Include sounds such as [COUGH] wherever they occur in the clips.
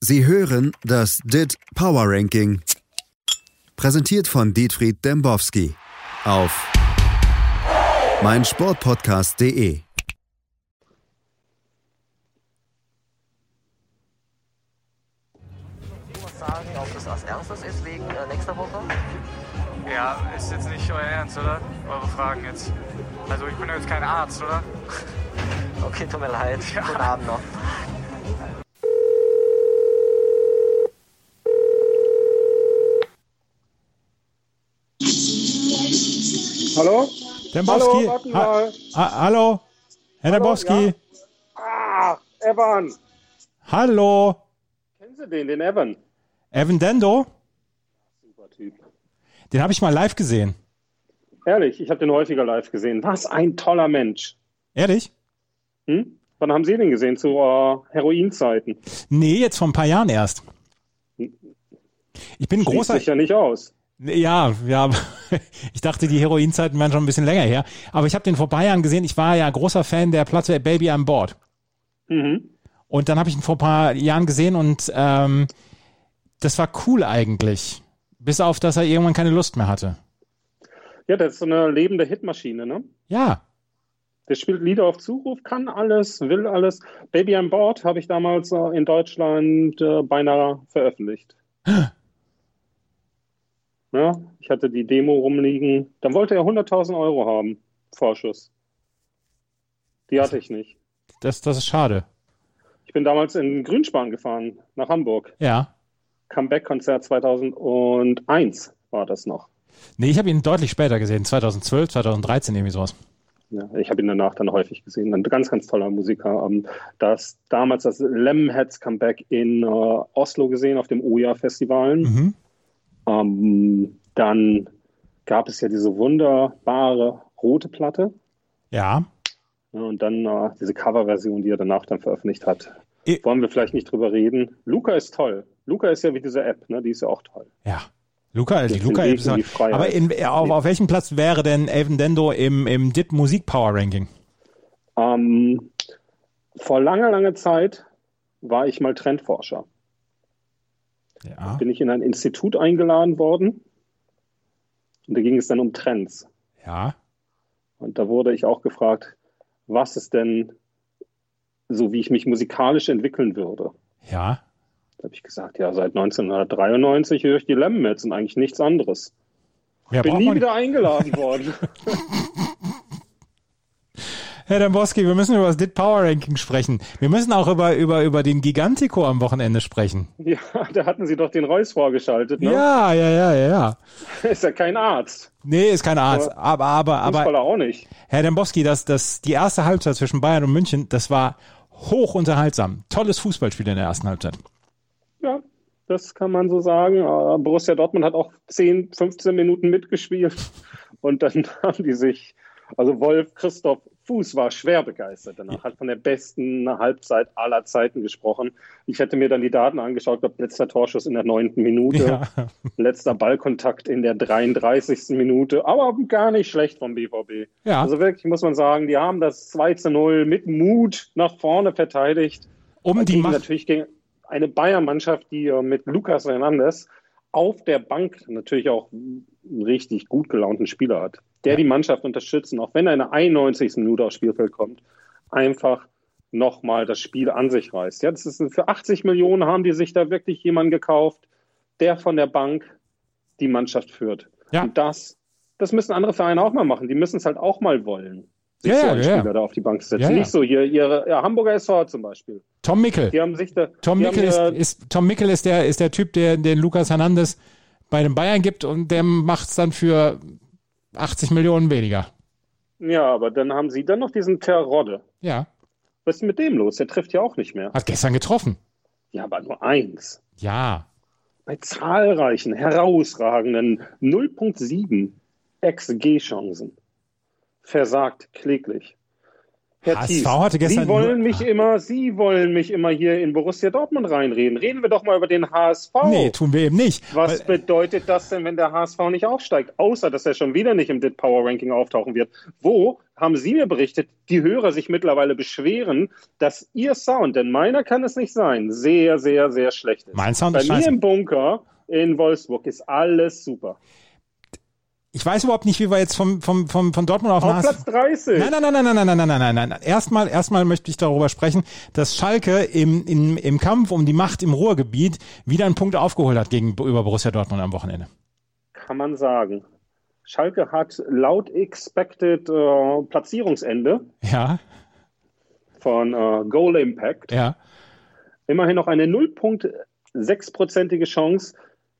Sie hören das DIT Power Ranking. Präsentiert von Dietfried Dembowski auf meinsportpodcast.de. sagen, ob das als erstes ist wegen nächster Woche? Ja, ist jetzt nicht euer Ernst, oder? Eure Fragen jetzt. Also ich bin jetzt kein Arzt, oder? Okay, tut mir leid. Ja. Guten Abend noch. Hallo? Dembowski. Hallo, warten ha mal. ha hallo, Herr Dembowski. ja. Ah, Evan. Hallo, Kennen Sie den, den Evan? Evan Dendo. Super Typ. Den habe ich mal live gesehen. Ehrlich, ich habe den häufiger live gesehen. Was ein toller Mensch. Ehrlich? Hm? Wann haben Sie den gesehen? Zu äh, Heroinzeiten. Nee, jetzt vor ein paar Jahren erst. Ich bin Schließt großer. sich ja nicht aus. Ja, ja. [LAUGHS] Ich dachte, die Heroinzeiten wären schon ein bisschen länger her. Aber ich habe den vor paar Jahren gesehen. Ich war ja großer Fan der Platte Baby I'm Board. Mhm. Und dann habe ich ihn vor ein paar Jahren gesehen und ähm, das war cool eigentlich. Bis auf, dass er irgendwann keine Lust mehr hatte. Ja, das ist so eine lebende Hitmaschine, ne? Ja, Der spielt Lieder auf Zuruf, kann alles, will alles. Baby an Bord habe ich damals äh, in Deutschland äh, beinahe veröffentlicht. [GASPS] Ja, ich hatte die Demo rumliegen. Dann wollte er 100.000 Euro haben, Vorschuss. Die hatte ich nicht. das, das ist schade. Ich bin damals in Grünspan gefahren, nach Hamburg. Ja. Comeback-Konzert 2001 war das noch. Nee, ich habe ihn deutlich später gesehen. 2012, 2013, irgendwie sowas. Ja, ich habe ihn danach dann häufig gesehen. Ein ganz, ganz toller Musiker. Das damals das Lemonheads Comeback in äh, Oslo gesehen auf dem Oja-Festivalen. Mhm. Ähm, dann gab es ja diese wunderbare rote Platte. Ja. Und dann äh, diese Coverversion, die er danach dann veröffentlicht hat. I- Wollen wir vielleicht nicht drüber reden. Luca ist toll. Luca ist ja wie diese App, ne? Die ist ja auch toll. Ja. Luca, die Jetzt Luca Weg ist in die Freiheit. aber in, auf, auf welchem Platz wäre denn Elven Dendo im, im DIT Musik Power Ranking? Ähm, vor langer, langer Zeit war ich mal Trendforscher. Ja. Bin ich in ein Institut eingeladen worden. Und da ging es dann um Trends. Ja. Und da wurde ich auch gefragt, was ist denn so, wie ich mich musikalisch entwickeln würde. Ja. Da habe ich gesagt, ja, seit 1993 höre ich die Lemonheads und eigentlich nichts anderes. Wer Bin nie wieder eingeladen worden. [LAUGHS] Herr Demboski, wir müssen über das DIT Power Ranking sprechen. Wir müssen auch über, über, über den Gigantico am Wochenende sprechen. ja, [LAUGHS] da hatten sie doch den Reus vorgeschaltet. Ne? Ja, ja, ja, ja, ja. [LAUGHS] Ist ja kein Arzt. Nee, ist kein Arzt. Aber, aber, aber, Fußballer auch nicht. Herr Demboski, das, das, die erste Halbzeit zwischen Bayern und München, das war hoch unterhaltsam. Tolles Fußballspiel in der ersten Halbzeit. Ja, das kann man so sagen. Äh, Borussia Dortmund hat auch 10, 15 Minuten mitgespielt. Und dann [LAUGHS] haben die sich, also Wolf Christoph Fuß war schwer begeistert danach, hat von der besten Halbzeit aller Zeiten gesprochen. Ich hätte mir dann die Daten angeschaut, glaube letzter Torschuss in der neunten Minute, Ja. [LAUGHS] letzter Ballkontakt in der 33. Minute, aber gar nicht schlecht vom BVB. Ja. Also wirklich muss man sagen, die haben das 2 zu 0 mit Mut nach vorne verteidigt. Um die Macht. natürlich gegen eine Bayern-Mannschaft, die äh, mit Lukas Hernandez auf der Bank natürlich auch einen richtig gut gelaunten Spieler hat, der die Mannschaft unterstützt und auch wenn er in der 91. Minute aufs Spielfeld kommt, einfach nochmal das Spiel an sich reißt. Ja, das ist, für 80 Millionen haben die sich da wirklich jemanden gekauft, der von der Bank die Mannschaft führt. Ja. Und das, das müssen andere Vereine auch mal machen. Die müssen es halt auch mal wollen, sich Ja, so einen ja, ja. Spieler da auf die Bank zu setzen. Nicht so hier, ihre ja, Hamburger SV zum Beispiel. Tom Mickel. Die haben sich da. Tom Mickel ist, ist, Tom Mickel ist der, ist der Typ, der den Lukas Hernandez bei den Bayern gibt und der macht's dann für 80 Millionen weniger. Ja, aber dann haben sie dann noch diesen Terodde. Ja. Was ist mit dem los? Der trifft ja auch nicht mehr. Hat gestern getroffen. Ja, aber nur eins. Ja. Bei zahlreichen, herausragenden 0.7 XG-Chancen versagt kläglich. Herr HSV Thies, hatte gestern Sie wollen mich immer, Sie wollen mich immer hier in Borussia Dortmund reinreden. Reden wir doch mal über den HSV. Nee, tun wir eben nicht. Was bedeutet das denn, wenn der HSV nicht aufsteigt? Außer, dass er schon wieder nicht im DIT Power Ranking auftauchen wird. Wo, haben Sie mir berichtet, die Hörer sich mittlerweile beschweren, dass Ihr Sound, denn meiner kann es nicht sein, sehr, sehr, sehr schlecht ist. Mein Sound Bei ist mir scheiße. im Bunker in Wolfsburg ist alles super. Ich weiß überhaupt nicht, wie wir jetzt vom, vom, vom, von Dortmund auf, Auf Platz 30. Nein, nein, nein, nein, nein, nein, nein, nein, nein, nein, nein. Erstmal, erstmal möchte ich darüber sprechen, dass Schalke im, im, im Kampf um die Macht im Ruhrgebiet wieder einen Punkt aufgeholt hat gegenüber Borussia Dortmund am Wochenende. Kann man sagen. Schalke hat laut Expected äh, Platzierungsende Ja, von äh, Goal Impact ja. immerhin noch eine 0,6-prozentige Chance,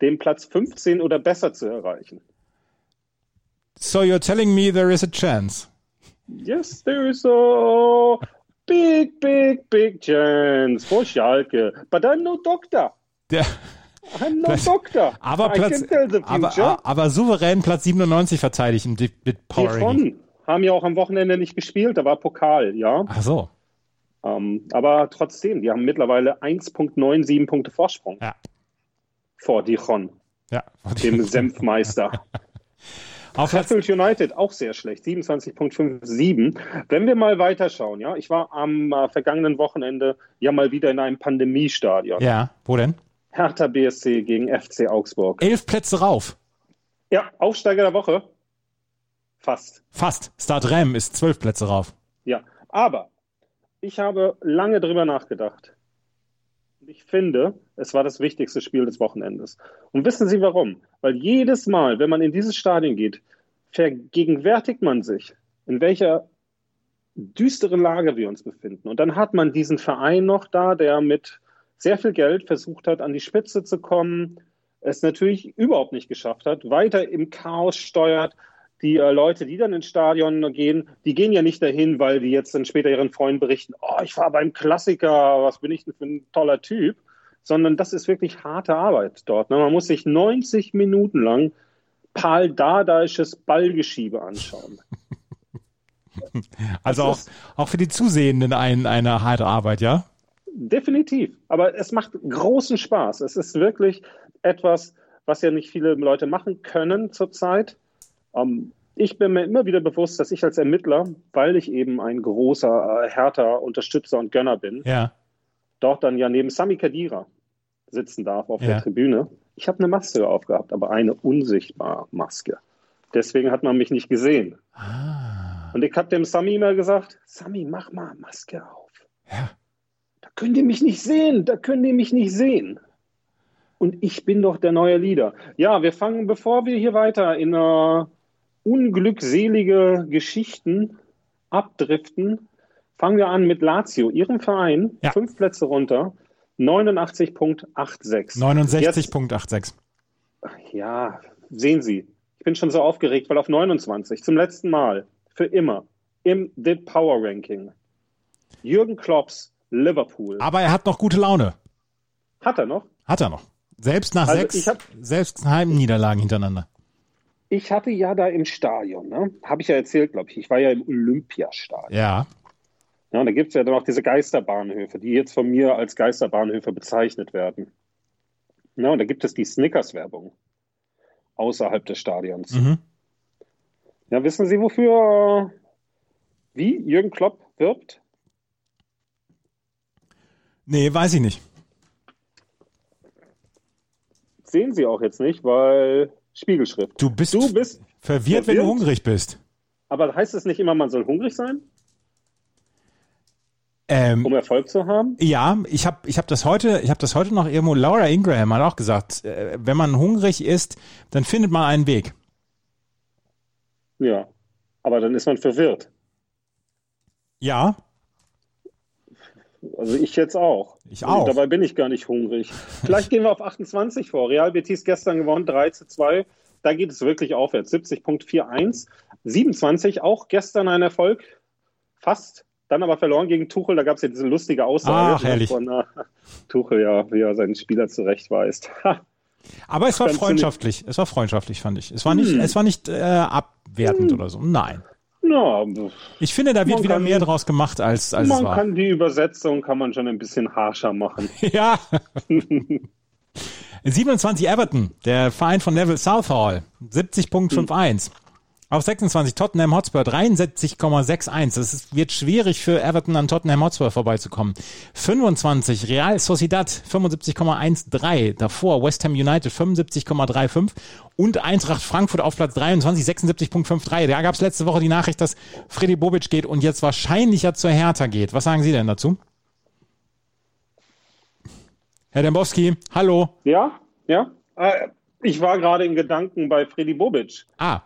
den Platz 15 oder besser zu erreichen. So you're telling me there is a chance. Yes, there is a big, big, big chance for Schalke. But I'm no doctor. Der, I'm no Platz- doctor. aber, Platz, aber, aber souverän Platz 97 verteidigt im Die Power von haben ja auch am Wochenende nicht gespielt, da war Pokal, ja. Ach so. Ähm, aber trotzdem, die haben mittlerweile 1,97 Punkte Vorsprung Ja. vor Dijon, Ja. dem Senfmeister. [LAUGHS] Auf Sheffield United auch sehr schlecht, 27,57. Wenn wir mal weiterschauen, ja, ich war am äh, vergangenen Wochenende ja mal wieder in einem Pandemiestadion. ja, wo denn? Hertha BSC gegen FC Augsburg. Elf Plätze rauf. Ja, Aufsteiger der Woche. Fast. Fast. Start Rem ist zwölf Plätze rauf. Ja, aber ich habe lange drüber nachgedacht. Und Ich finde, es war das wichtigste Spiel des Wochenendes. Und wissen Sie warum? Weil jedes Mal, wenn man in dieses Stadion geht, vergegenwärtigt man sich, in welcher düsteren Lage wir uns befinden. Und dann hat man diesen Verein noch da, der mit sehr viel Geld versucht hat, an die Spitze zu kommen, es natürlich überhaupt nicht geschafft hat, weiter im Chaos steuert. Die äh, Leute, die dann ins Stadion gehen, die gehen ja nicht dahin, weil die jetzt dann später ihren Freunden berichten, oh, ich war beim Klassiker, was bin ich denn für ein toller Typ, sondern das ist wirklich harte Arbeit dort. Ne? Man muss sich 90 Minuten lang Paul Dadaisches Ballgeschiebe anschauen. [LAUGHS] Also auch, auch für die Zusehenden ein, eine harte Arbeit, ja? Definitiv. Aber es macht großen Spaß. Es ist wirklich etwas, was ja nicht viele Leute machen können zurzeit. Ähm, ich bin mir immer wieder bewusst, dass ich als Ermittler, weil ich eben ein großer, äh, härter Unterstützer und Gönner bin, Ja. dort dann ja neben Sami Khedira sitzen darf auf Ja. der Tribüne. Ich habe eine Maske aufgehabt, aber eine unsichtbare Maske. Deswegen hat man mich nicht gesehen. Ah. Und ich habe dem Sami immer gesagt, Sami, mach mal Maske auf. Ja. Da könnt ihr mich nicht sehen, da könnt ihr mich nicht sehen. Und ich bin doch der neue Leader. Ja, wir fangen, bevor wir hier weiter in äh, unglückselige Geschichten abdriften, fangen wir an mit Lazio, ihrem Verein, Ja. fünf Plätze runter, 89.86. 69.86. Ja, sehen Sie, ich bin schon so aufgeregt, weil auf 29, zum letzten Mal, für immer, im The Power Ranking, Jürgen Klopps Liverpool. Aber er hat noch gute Laune. Hat er noch? Hat er noch. Selbst nach Also sechs, hab- selbst Heimniederlagen hintereinander. Ich hatte ja da im Stadion, ne? habe ich ja erzählt, glaube ich, ich war ja im Olympiastadion. Ja. Ja, und da gibt es ja dann auch diese Geisterbahnhöfe, die jetzt von mir als Geisterbahnhöfe bezeichnet werden. Ja, und da gibt es die Snickers-Werbung außerhalb des Stadions. Mhm. Ja, wissen Sie, wofür, äh, wie Jürgen Klopp wirbt? Nee, weiß ich nicht. Sehen Sie auch jetzt nicht, weil Spiegelschrift. Du bist, Du bist verwirrt, wenn du verwirrt? hungrig bist. Aber heißt es nicht immer, man soll hungrig sein, Ähm, um Erfolg zu haben? ja, ich habe ich hab das heute, ich habe das heute noch irgendwo. Laura Ingraham hat auch gesagt, äh, wenn man hungrig ist, dann findet man einen Weg. Ja. Aber dann ist man verwirrt. Ja, Also ich jetzt auch. Ich auch. Dabei bin ich gar nicht hungrig. Vielleicht gehen wir auf 28 vor. Real Betis gestern gewonnen, 3 zu 2. Da geht es wirklich aufwärts. 70.41. 27, auch gestern ein Erfolg. Fast. Dann aber verloren gegen Tuchel. Da gab es ja diese lustige Aussage Ach, herrlich. von äh, Tuchel, ja, wie er seinen Spieler zurechtweist. Aber es war freundschaftlich. Es war freundschaftlich, fand ich. Es war nicht, Hm. es war nicht äh, abwertend oder so. Nein. Ja, Ich finde, da wird wieder kann- mehr draus gemacht, als, als es man war. kann die Übersetzung kann man schon ein bisschen harscher machen. [LAUGHS] Ja. [LAUGHS] 27 Everton, der Verein von Neville Southall, 70.51. Auf 26 Tottenham Hotspur 73,61. Es wird schwierig für Everton an Tottenham Hotspur vorbeizukommen. 25 Real Sociedad 75,13. Davor West Ham United 75,35 und Eintracht Frankfurt auf Platz 23 76,53. Da gab es letzte Woche die Nachricht, dass Freddy Bobic geht und jetzt wahrscheinlich ja zur Hertha geht. Was sagen Sie denn dazu? Herr Dembowski, hallo. Ja, ja. Äh, Ich war gerade in Gedanken bei Freddy Bobic. Ah,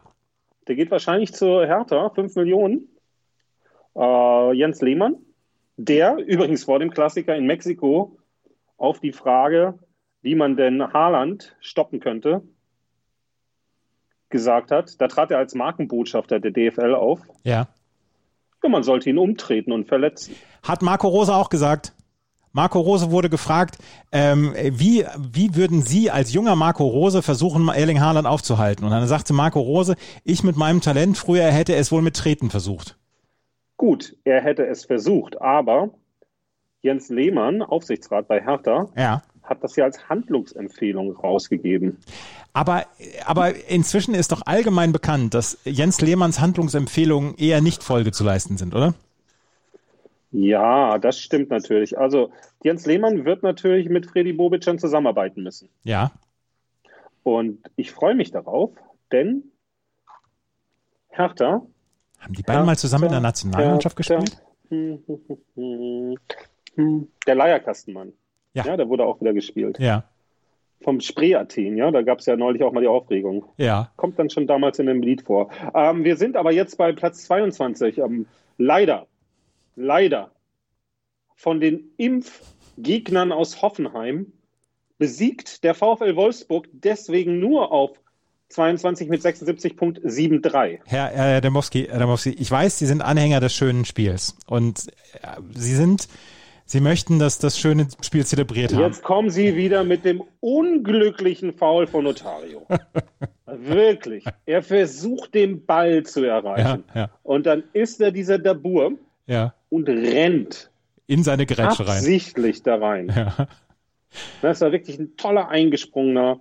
Der geht wahrscheinlich zur Hertha, 5 Millionen. Äh, Jens Lehmann, der übrigens vor dem Klassiker in Mexiko auf die Frage, wie man denn Haaland stoppen könnte, gesagt hat. Da trat er als Markenbotschafter der DFL auf. ja. Ja, man sollte ihn umtreten und verletzen. Hat Marco Rose auch gesagt. Marco Rose wurde gefragt, ähm, wie, wie würden Sie als junger Marco Rose versuchen, Erling Haaland aufzuhalten? Und dann sagte Marco Rose, ich mit meinem Talent, früher hätte es wohl mit Treten versucht. Gut, er hätte es versucht, aber Jens Lehmann, Aufsichtsrat bei Hertha, Ja. hat das ja als Handlungsempfehlung rausgegeben. Aber, aber inzwischen ist doch allgemein bekannt, dass Jens Lehmanns Handlungsempfehlungen eher nicht Folge zu leisten sind, oder? Ja, das stimmt natürlich. Also Jens Lehmann wird natürlich mit Freddy Bobic dann zusammenarbeiten müssen. Ja. Und ich freue mich darauf, denn Hertha. Haben die beiden mal zusammen in der Nationalmannschaft Hertha- gespielt? [LAUGHS] Der Leierkastenmann. Ja. ja, der wurde auch wieder gespielt. Ja. Vom Spree Athen, ja, da gab es ja neulich auch mal die Aufregung. Ja. Kommt dann schon damals in dem Lied vor. Ähm, wir sind aber jetzt bei Platz 22. Ähm, leider, leider von den Impfgegnern aus Hoffenheim besiegt der VfL Wolfsburg deswegen nur auf 22 mit 76.73. Herr, Herr Demowski, Herr Demowski, ich weiß, Sie sind Anhänger des schönen Spiels und äh, Sie sind, Sie möchten, dass das schöne Spiel zelebriert haben. Jetzt kommen Sie wieder mit dem unglücklichen Foul von Notario. [LAUGHS] Wirklich. Er versucht, den Ball zu erreichen. Ja, ja. Und dann ist er dieser Dabur Ja, und rennt in seine Grätsche rein. absichtlich da rein. Ja. Das war wirklich ein toller eingesprungener.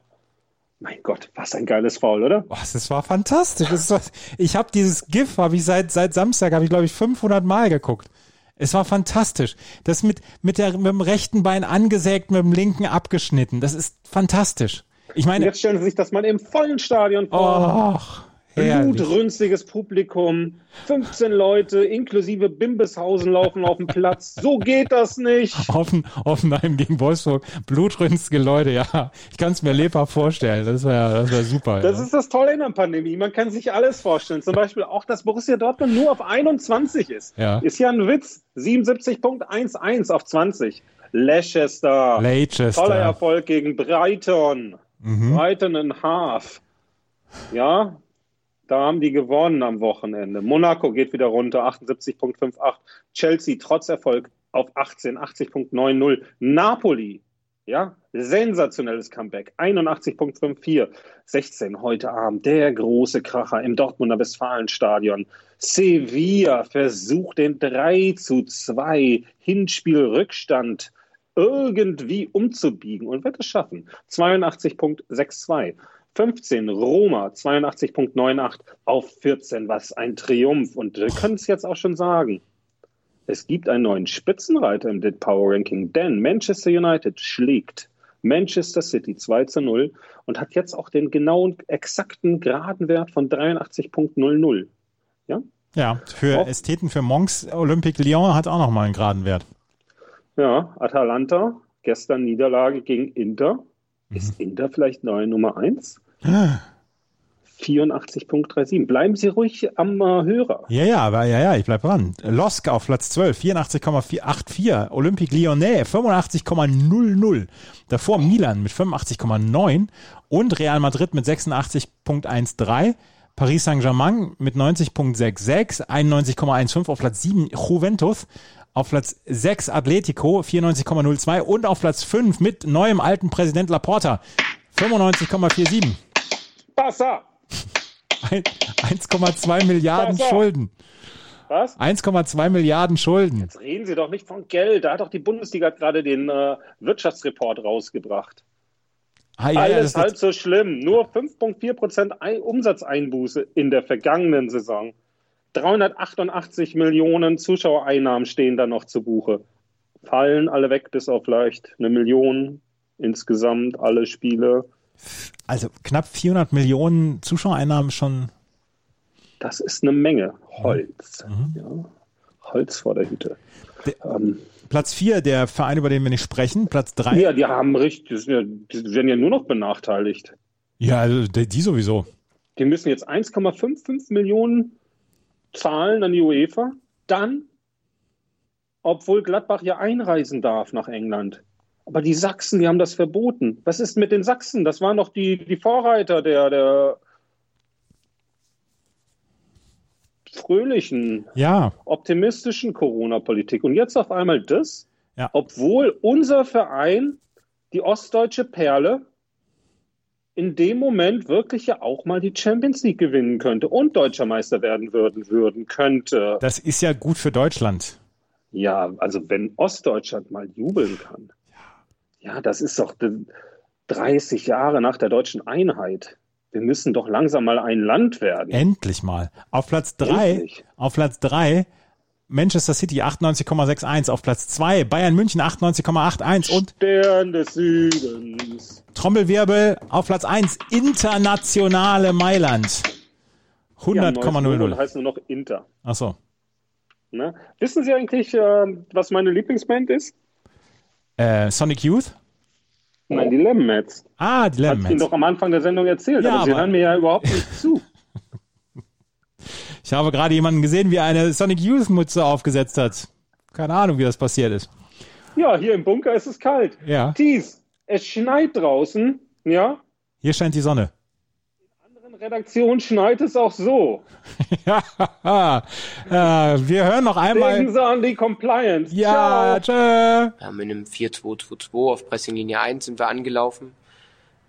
Mein Gott, was ein geiles Foul, oder? Boah, das war fantastisch. Das war, ich habe dieses GIF, habe ich seit seit Samstag, habe ich glaube ich 500 Mal geguckt. Es war fantastisch. Das mit mit der mit dem rechten Bein angesägt, mit dem linken abgeschnitten. Das ist fantastisch. Ich Und meine, jetzt stellen Sie sich das mal im vollen Stadion vor. herrlich. Blutrünstiges Publikum, 15 Leute inklusive Bimbeshausen laufen auf dem Platz. So geht das nicht. [LAUGHS] Hoffen, Hoffenheim gegen Wolfsburg, blutrünstige Leute, ja. Ich kann es mir lebhaft vorstellen. Das wäre das wär super. Das ja. ist das Tolle in der Pandemie. Man kann sich alles vorstellen. Zum Beispiel auch, dass Borussia Dortmund nur auf 21 ist. Ja. Ist ja ein Witz. 77.11 auf 20. Leicester. Leicester. Toller Erfolg gegen Brighton. Mhm. Brighton and Half. Ja, da haben die gewonnen am Wochenende. Monaco geht wieder runter, 78.58. Chelsea trotz Erfolg auf 18, 80.90. Napoli, ja, sensationelles Comeback, 81.54. 16 heute Abend, der große Kracher im Dortmunder Westfalenstadion. Sevilla versucht den 3 zu 2 Hinspielrückstand irgendwie umzubiegen und wird es schaffen. 82.62. 15 Roma 82.98 auf 14. Was ein Triumph. Und wir können es jetzt auch schon sagen. Es gibt einen neuen Spitzenreiter im DIT Power Ranking, denn Manchester United schlägt Manchester City 2 zu 0 und hat jetzt auch den genauen, exakten geraden Wert von 83.00. Ja? Ja, für Auch- Ästheten, für Monks, Olympique Lyon hat auch nochmal einen geraden Wert. Ja, Atalanta, gestern Niederlage gegen Inter. Ist Inter vielleicht neue Nummer 1? 84.37. Bleiben Sie ruhig am äh, Hörer. Ja, ja, aber ja, ja, ich bleib dran. Losk auf Platz 12, 84,84. Olympique Lyonnais, 85,00. Davor Milan mit 85,9 und Real Madrid mit 86,13. Paris Saint-Germain mit 90,66, 91,15 auf Platz 7 Juventus, auf Platz 6 Atletico 94,02 und auf Platz 5 mit neuem alten Präsident Laporta 95,47. Passa! Ein- 1,2 Milliarden Ja, so. Schulden. Was? 1,2 Milliarden Schulden. Jetzt reden Sie doch nicht von Geld. Da hat doch die Bundesliga gerade den äh, Wirtschaftsreport rausgebracht. Ah, ja, ja, Alles das, halb so schlimm. Nur 5,4 Prozent Ei- Umsatzeinbuße in der vergangenen Saison. 388 Millionen Zuschauereinnahmen stehen da noch zu Buche. Fallen alle weg, bis auf vielleicht eine Million insgesamt, alle Spiele. Also knapp 400 Millionen Zuschauereinnahmen schon. Das ist eine Menge Holz. Mhm. Ja. Holz vor der Hütte. Ähm, Platz 4, der Verein, über den wir nicht sprechen. Platz 3. ja, die haben richtig, die, ja, die werden ja nur noch benachteiligt. Ja, also die, die sowieso. Die müssen jetzt 1,55 Millionen zahlen an die UEFA. Dann, obwohl Gladbach ja einreisen darf nach England. Aber die Sachsen, die haben das verboten. Was ist mit den Sachsen? Das waren doch die, die Vorreiter der, der fröhlichen, Ja, optimistischen Corona-Politik. Und jetzt auf einmal das, Ja. obwohl unser Verein, die ostdeutsche Perle, in dem Moment wirklich ja auch mal die Champions League gewinnen könnte und deutscher Meister werden würden, würden könnte. das ist ja gut für Deutschland. Ja, also wenn Ostdeutschland mal jubeln kann. Ja, das ist doch de- 30 Jahre nach der deutschen Einheit. Wir müssen doch langsam mal ein Land werden. Endlich mal. Auf Platz 3, Endlich. auf Platz 3 Manchester City 98,61, auf Platz 2 Bayern München 98,81 und Stern des Südens. Trommelwirbel auf Platz 1 internationale Mailand. Ja, neues Logo 100,00. heißt nur noch Inter. Achso. Ne? Wissen Sie eigentlich, äh, was meine Lieblingsband ist? Äh, Sonic Youth? Nein, die Lemonheads. Ah, die Hat ich Ihnen Lemonheads. doch am Anfang der Sendung erzählt, Ja, aber Sie aber- hören mir ja überhaupt nicht [LAUGHS] zu. Ich habe gerade jemanden gesehen, wie er eine Sonic Youth Mütze aufgesetzt hat. Keine Ahnung, wie das passiert ist. Ja, hier im Bunker ist es kalt. Ja. Thies, es schneit draußen. Ja, Hier scheint die Sonne. Redaktion schneit es auch so. [LAUGHS] ja, äh, wir hören noch Denken einmal. Sie an die Compliance. Ja, tschö. Wir haben in einem 4-2-2-2 auf Pressinglinie 1 sind wir angelaufen.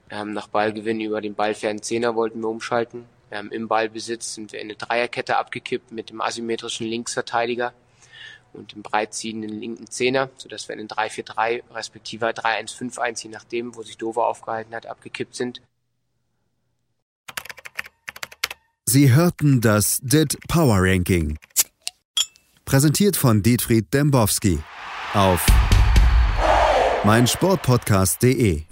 Wir haben nach Ballgewinn über den ballfernen Zehner wollten wir umschalten. Wir haben im Ballbesitz sind wir in eine Dreierkette abgekippt mit dem asymmetrischen Linksverteidiger und dem breitziehenden linken Zehner, sodass wir in den 3-4-3 respektive 3-1-5-1, je nachdem, wo sich Dover aufgehalten hat, abgekippt sind. Sie hörten das DIT Power Ranking. Präsentiert von Dietfried Dembowski auf meinsportpodcast.de.